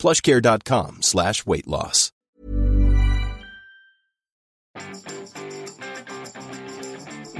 plushcare.com slash weight loss.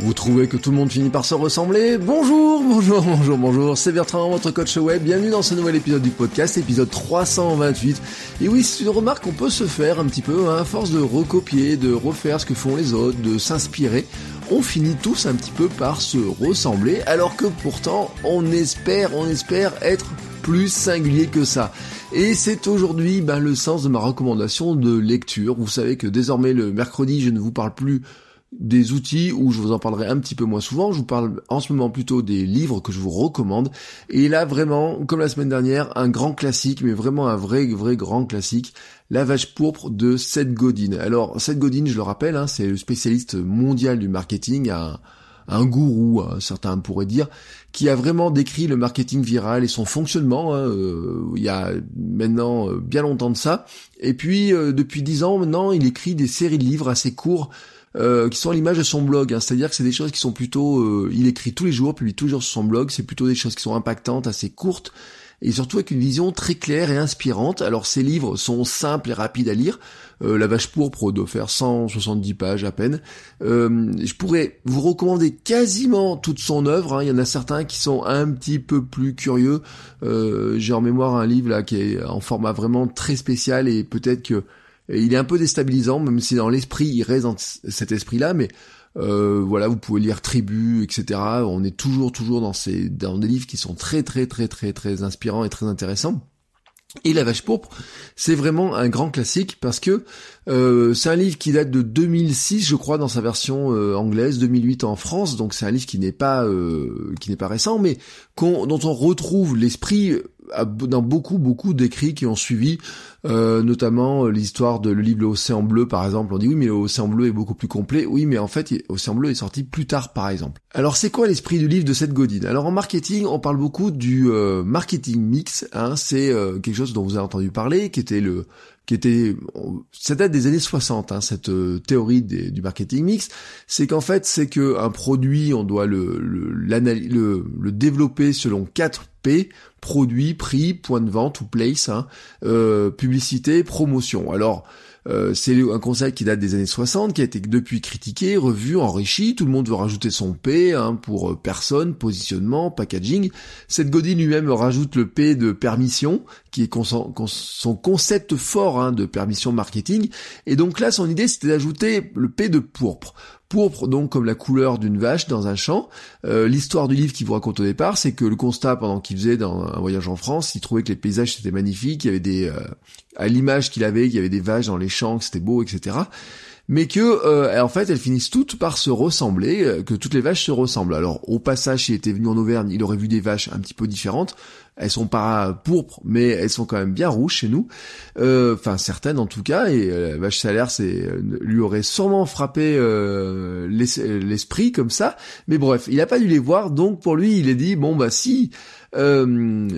Vous trouvez que tout le monde finit par se ressembler? Bonjour, bonjour, bonjour, bonjour, c'est Bertrand, votre coach web, bienvenue dans ce nouvel épisode du podcast, épisode 328. Et oui, c'est une remarque qu'on peut se faire un petit peu, hein, à force de recopier, de refaire ce que font les autres, de s'inspirer, on finit tous un petit peu par se ressembler, alors que pourtant, on espère, on espère être plus singulier que ça. Et c'est aujourd'hui ben, le sens de ma recommandation de lecture. Vous savez que désormais le mercredi, je ne vous parle plus des outils où je vous en parlerai un petit peu moins souvent. Je vous parle en ce moment plutôt des livres que je vous recommande. Et là, vraiment, comme la semaine dernière, un grand classique, mais vraiment un vrai, vrai grand classique, La vache pourpre de Seth Godin. Alors, Seth Godin, je le rappelle, hein, c'est le spécialiste mondial du marketing, un gourou, hein, certains pourraient dire, qui a vraiment décrit le marketing viral et son fonctionnement. Hein, euh, il y a maintenant euh, bien longtemps de ça. Et puis, euh, depuis dix ans maintenant, il écrit des séries de livres assez courts euh, qui sont à l'image de son blog. Hein. C'est-à-dire que c'est des choses qui sont plutôt... Euh, il écrit tous les jours, publie toujours sur son blog. C'est plutôt des choses qui sont impactantes, assez courtes, et surtout avec une vision très claire et inspirante. Alors ces livres sont simples et rapides à lire. Euh, la vache pourpre doit faire 170 pages à peine. je pourrais vous recommander quasiment toute son œuvre. Hein. Il y en a certains qui sont un petit peu plus curieux. J'ai en mémoire un livre là qui est en format vraiment très spécial et peut-être que il est un peu déstabilisant, même si dans l'esprit il reste dans cet esprit-là, mais euh, voilà, vous pouvez lire Tribu, etc. On est toujours, toujours dans ces, dans des livres qui sont très, très, très, très, très inspirants et très intéressants. Et La Vache Pourpre, c'est vraiment un grand classique parce que euh, c'est un livre qui date de 2006, je crois, dans sa version euh, anglaise, 2008 en France. Donc c'est un livre qui n'est pas qui n'est pas récent, mais dont on retrouve l'esprit dans beaucoup beaucoup d'écrits qui ont suivi, euh, notamment euh, l'histoire de le livre L'Océan Bleu par exemple. On dit oui mais l'Océan Bleu est beaucoup plus complet. Oui mais en fait L'Océan Bleu est sorti plus tard par exemple. Alors c'est quoi l'esprit du livre de cette Godine? Alors en marketing on parle beaucoup du euh, marketing mix. Hein, c'est quelque chose dont vous avez entendu parler, qui était le qui était, ça date des années 60, hein, cette théorie du marketing mix, c'est qu'en fait, c'est que un produit, on doit le le, le, le développer selon quatre P, produit, prix, point de vente ou place, hein, euh, publicité, promotion. Alors, euh, c'est un concept qui date des années 60, qui a été depuis critiqué, revu, enrichi. Tout le monde veut rajouter son P hein, pour euh, personne, positionnement, packaging. Cette Godin lui-même rajoute le P de permission, qui est son concept fort hein, de permission marketing. Et donc là, son idée, c'était d'ajouter le P de pourpre pourpre donc comme la couleur d'une vache dans un champ. Euh, l'histoire du livre qu'il vous raconte au départ, c'est que le constat pendant qu'il faisait dans un voyage en France, il trouvait que les paysages étaient magnifiques, il y avait des euh, à l'image qu'il avait, il y avait des vaches dans les champs, que c'était beau, etc mais que euh, en fait elles finissent toutes par se ressembler, que toutes les vaches se ressemblent. Alors au passage, s'il était venu en Auvergne, il aurait vu des vaches un petit peu différentes. Elles sont pas pourpres, mais elles sont quand même bien rouges chez nous. Euh, enfin, certaines en tout cas. Et euh, Vache Salaire, c'est euh, lui aurait sûrement frappé l'esprit comme ça. Mais bref, il a pas dû les voir. Donc pour lui, il a dit bon bah si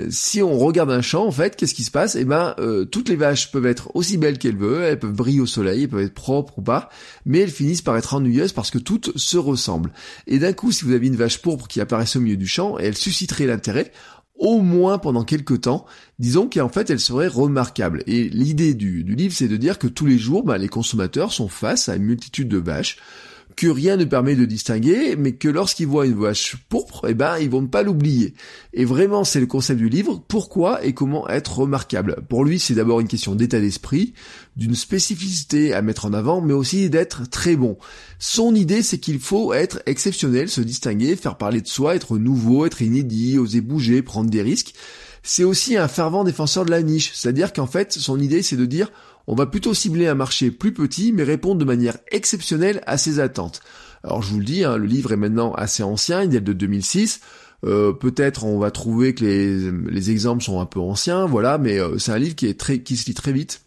si on regarde un champ, en fait, qu'est-ce qui se passe? Eh ben, toutes les vaches peuvent être aussi belles qu'elles veulent, elles peuvent briller au soleil, elles peuvent être propres ou pas, mais elles finissent par être ennuyeuses parce que toutes se ressemblent. Et d'un coup, si vous avez une vache pourpre qui apparaissait au milieu du champ, elle susciterait l'intérêt au moins pendant quelques temps, disons qu'en fait elle serait remarquable. Et l'idée du, livre, c'est de dire que tous les jours, bah, les consommateurs sont face à une multitude de vaches, que rien ne permet de distinguer, mais que lorsqu'ils voient une vache pourpre, eh ben, ils vont pas l'oublier. Et vraiment, c'est le concept du livre, pourquoi et comment être remarquable. Pour lui, c'est d'abord une question d'état d'esprit, d'une spécificité à mettre en avant, mais aussi d'être très bon. Son idée, c'est qu'il faut être exceptionnel, se distinguer, faire parler de soi, être nouveau, être inédit, oser bouger, prendre des risques. C'est aussi un fervent défenseur de la niche, c'est-à-dire qu'en fait, son idée, c'est de dire on va plutôt cibler un marché plus petit, mais répondre de manière exceptionnelle à ses attentes. Alors je vous le dis, hein, le livre est maintenant assez ancien, il date de 2006. Euh, peut-être on va trouver que les, exemples sont un peu anciens, voilà, mais euh, c'est un livre qui est très, qui se lit très vite.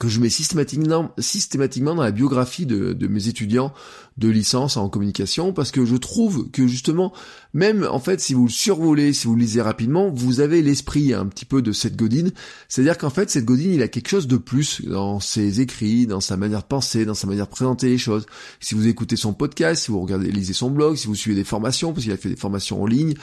Que je mets systématiquement, dans la biographie de, de mes étudiants de licence en communication parce que je trouve que justement même en fait si vous le survolez, si vous le lisez rapidement, vous avez l'esprit un petit peu de Seth Godin, c'est-à-dire qu'en fait Seth Godin il a quelque chose de plus dans ses écrits, dans sa manière de penser, dans sa manière de présenter les choses. Si vous écoutez son podcast, si vous regardez lisez son blog, si vous suivez des formations parce qu'il a fait des formations en ligne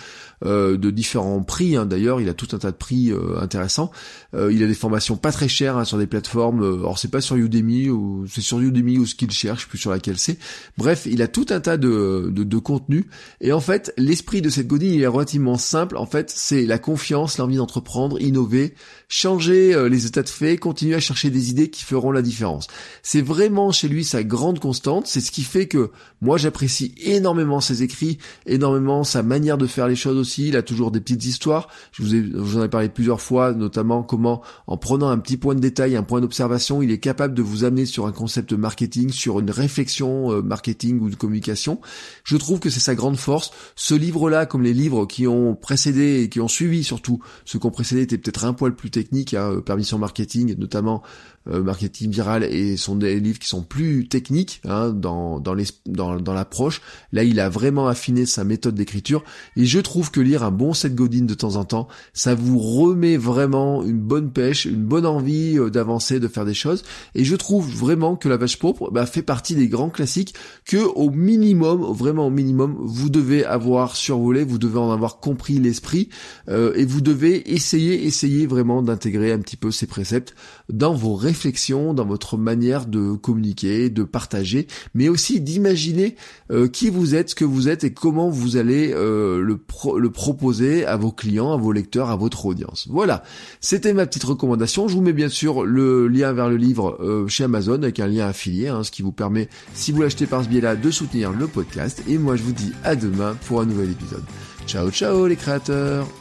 euh, de différents prix hein. d'ailleurs, il a tout un tas de prix euh, intéressants. Euh, il a des formations pas très chères hein, sur des plateformes, alors c'est pas sur Udemy ou c'est sur Udemy ou Skillshare, je sais plus sur laquelle c'est. Bref, il a tout un tas de, de, de contenu. Et en fait, l'esprit de cette Godin, il est relativement simple. En fait, c'est la confiance, l'envie d'entreprendre, innover, changer euh, les états de fait, continuer à chercher des idées qui feront la différence. C'est vraiment chez lui sa grande constante. C'est ce qui fait que moi, j'apprécie énormément ses écrits, énormément sa manière de faire les choses aussi. Il a toujours des petites histoires. Je vous, ai, je vous en ai parlé plusieurs fois, notamment comment, en prenant un petit point de détail, un point d'observation, il est capable de vous amener sur un concept marketing, sur une réflexion euh, marketing ou de communication. Je trouve que c'est sa grande force. Ce livre-là, comme les livres qui ont précédé et qui ont suivi surtout, ceux qui ont précédé étaient peut-être un poil plus techniques, hein, euh, Permission Marketing, notamment euh, marketing viral et sont des livres qui sont plus techniques hein, dans dans, les, dans, l'approche. Là, il a vraiment affiné sa méthode d'écriture et je trouve que lire un bon Seth Godin de temps en temps, ça vous remet vraiment une bonne pêche, une bonne envie euh, d'avancer, de faire des choses. Et je trouve vraiment que La Vache Pourpre bah, fait partie des grands classiques que au minimum, vraiment au minimum, vous devez avoir survolé, vous devez en avoir compris l'esprit euh, et vous devez essayer, essayer vraiment d'intégrer un petit peu ces préceptes dans vos réflexion, dans votre manière de communiquer, de partager, mais aussi d'imaginer euh, qui vous êtes, ce que vous êtes et comment vous allez euh, le, le proposer à vos clients, à vos lecteurs, à votre audience. Voilà, c'était ma petite recommandation. Je vous mets bien sûr le lien vers le livre euh, chez Amazon avec un lien affilié, hein, ce qui vous permet, si vous l'achetez par ce biais-là, de soutenir le podcast. Et moi, je vous dis à demain pour un nouvel épisode. Ciao, ciao les créateurs